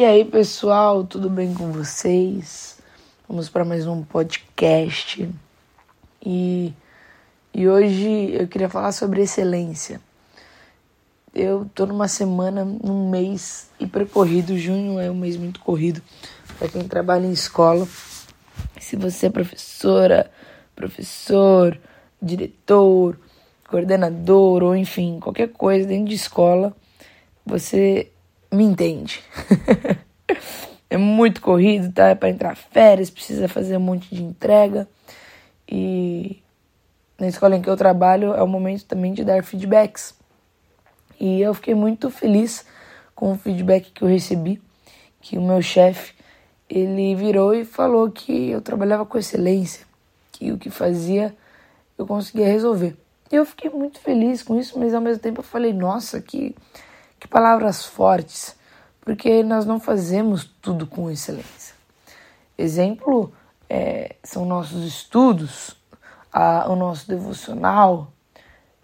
E aí, pessoal, tudo bem com vocês? Vamos para mais um podcast. E, e hoje eu queria falar sobre excelência. Eu tô numa semana, num mês hipercorrido. Junho é um mês muito corrido para quem trabalha em escola. Se você é professora, professor, diretor, coordenador ou enfim, qualquer coisa dentro de escola, você me entende. é muito corrido, tá? É para entrar férias, precisa fazer um monte de entrega. E na escola em que eu trabalho é o momento também de dar feedbacks. E eu fiquei muito feliz com o feedback que eu recebi, que o meu chefe, ele virou e falou que eu trabalhava com excelência, que o que fazia eu conseguia resolver. E eu fiquei muito feliz com isso, mas ao mesmo tempo eu falei, nossa, que que palavras fortes, porque nós não fazemos tudo com excelência. Exemplo é, são nossos estudos, a, o nosso devocional,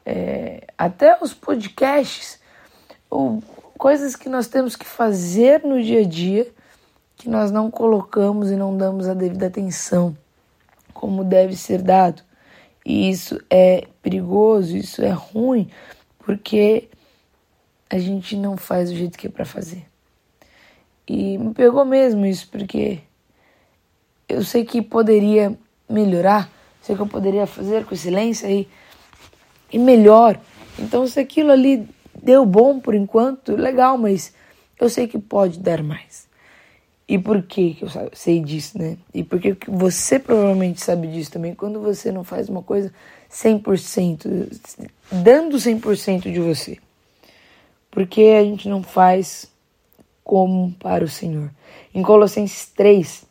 é, até os podcasts, ou coisas que nós temos que fazer no dia a dia que nós não colocamos e não damos a devida atenção como deve ser dado. E isso é perigoso, isso é ruim, porque a gente não faz do jeito que é para fazer. E me pegou mesmo isso, porque eu sei que poderia melhorar, sei que eu poderia fazer com excelência e, e melhor. Então, se aquilo ali deu bom por enquanto, legal, mas eu sei que pode dar mais. E por que, que eu sei disso, né? E por que você provavelmente sabe disso também, quando você não faz uma coisa 100%, dando 100% de você. Porque a gente não faz como para o Senhor. Em Colossenses 3,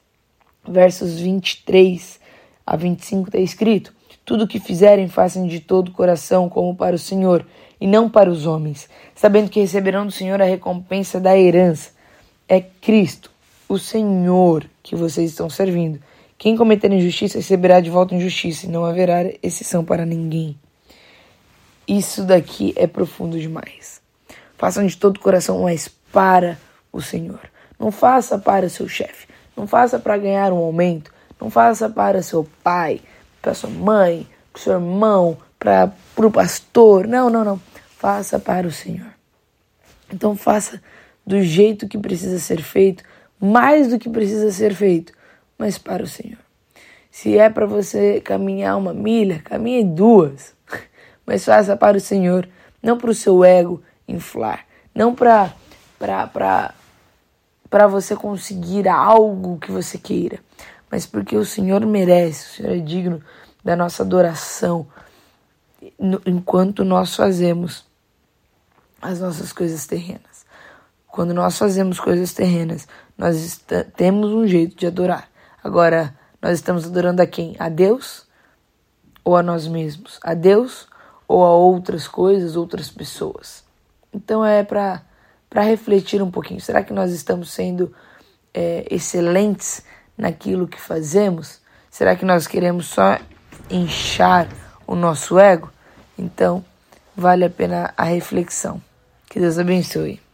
versos 23 a 25 está escrito: Tudo o que fizerem, façam de todo o coração, como para o Senhor, e não para os homens, sabendo que receberão do Senhor a recompensa da herança. É Cristo, o Senhor, que vocês estão servindo. Quem cometer injustiça receberá de volta injustiça, e não haverá exceção para ninguém. Isso daqui é profundo demais. Façam de todo o coração, mas para o Senhor. Não faça para seu chefe. Não faça para ganhar um aumento. Não faça para seu pai, para sua mãe, para seu irmão, para o pastor. Não, não, não. Faça para o Senhor. Então faça do jeito que precisa ser feito, mais do que precisa ser feito, mas para o Senhor. Se é para você caminhar uma milha, caminhe duas, mas faça para o Senhor, não para o seu ego, inflar. Não para para você conseguir algo que você queira, mas porque o Senhor merece, o Senhor é digno da nossa adoração enquanto nós fazemos as nossas coisas terrenas. Quando nós fazemos coisas terrenas, nós temos um jeito de adorar. Agora, nós estamos adorando a quem? A Deus ou a nós mesmos? A Deus ou a outras coisas, outras pessoas? Então é para refletir um pouquinho. Será que nós estamos sendo é, excelentes naquilo que fazemos? Será que nós queremos só inchar o nosso ego? Então, vale a pena a reflexão. Que Deus abençoe.